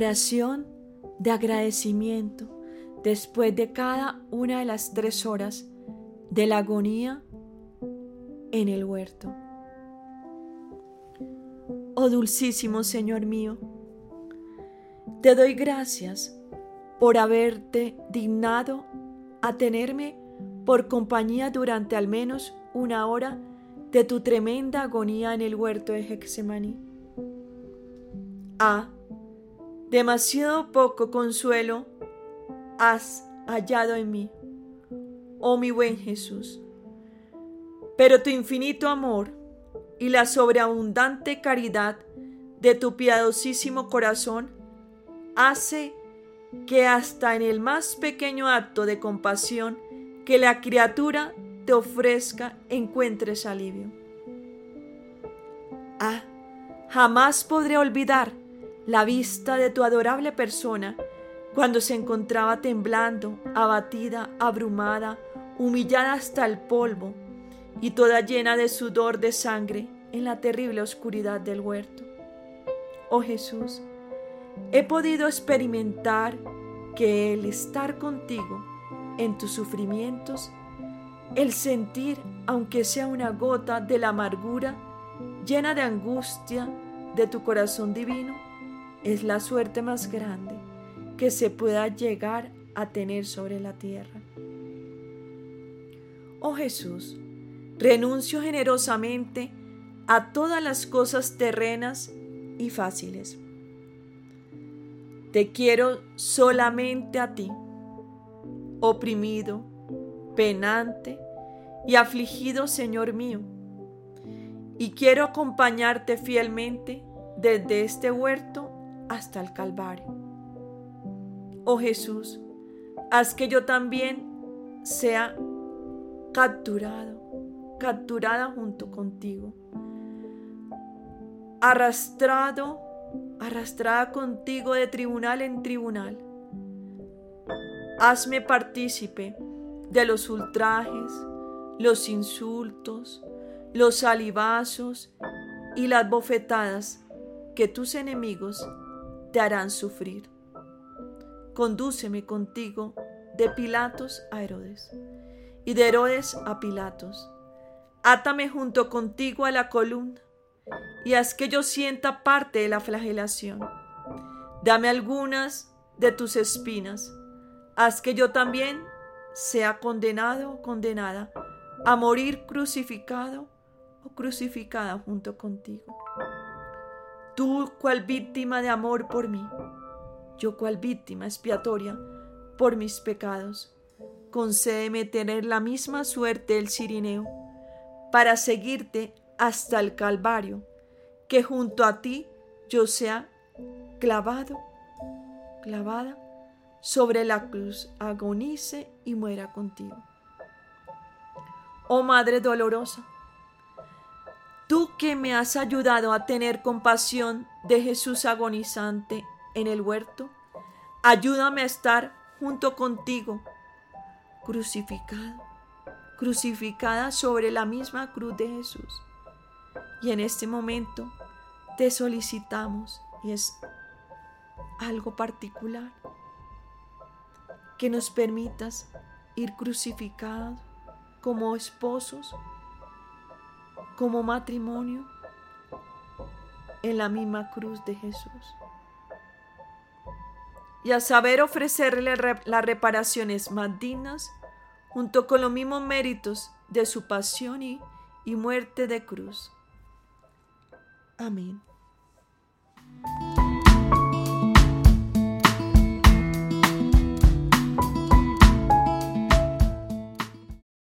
Oración de agradecimiento después de cada una de las tres horas de la agonía en el huerto. Oh dulcísimo Señor mío, te doy gracias por haberte dignado a tenerme por compañía durante al menos una hora de tu tremenda agonía en el huerto de Hexemaní. Ah, demasiado poco consuelo has hallado en mí, oh mi buen Jesús. Pero tu infinito amor y la sobreabundante caridad de tu piadosísimo corazón hace que hasta en el más pequeño acto de compasión que la criatura te ofrezca encuentres alivio. Ah, jamás podré olvidar la vista de tu adorable persona cuando se encontraba temblando, abatida, abrumada, humillada hasta el polvo y toda llena de sudor de sangre en la terrible oscuridad del huerto. Oh Jesús, he podido experimentar que el estar contigo en tus sufrimientos, el sentir, aunque sea una gota de la amargura, llena de angustia de tu corazón divino, es la suerte más grande que se pueda llegar a tener sobre la tierra. Oh Jesús, renuncio generosamente a todas las cosas terrenas y fáciles. Te quiero solamente a ti, oprimido, penante y afligido Señor mío, y quiero acompañarte fielmente desde este huerto hasta el Calvario. Oh Jesús, haz que yo también sea capturado, capturada junto contigo, arrastrado, arrastrada contigo de tribunal en tribunal. Hazme partícipe de los ultrajes, los insultos, los salivazos y las bofetadas que tus enemigos te harán sufrir. Condúceme contigo de Pilatos a Herodes y de Herodes a Pilatos. Átame junto contigo a la columna y haz que yo sienta parte de la flagelación. Dame algunas de tus espinas. Haz que yo también sea condenado o condenada a morir crucificado o crucificada junto contigo. Tú cual víctima de amor por mí, yo cual víctima expiatoria por mis pecados. Concédeme tener la misma suerte del Cirineo, para seguirte hasta el Calvario, que junto a ti yo sea clavado, clavada sobre la cruz, agonice y muera contigo. Oh Madre dolorosa, tú que me has ayudado a tener compasión de Jesús agonizante en el huerto, ayúdame a estar junto contigo, crucificado, crucificada sobre la misma cruz de Jesús. Y en este momento te solicitamos, y es algo particular, que nos permitas ir crucificados como esposos, como matrimonio, en la misma cruz de Jesús. Y a saber ofrecerle las reparaciones más dignas, junto con los mismos méritos de su pasión y, y muerte de cruz. Amén.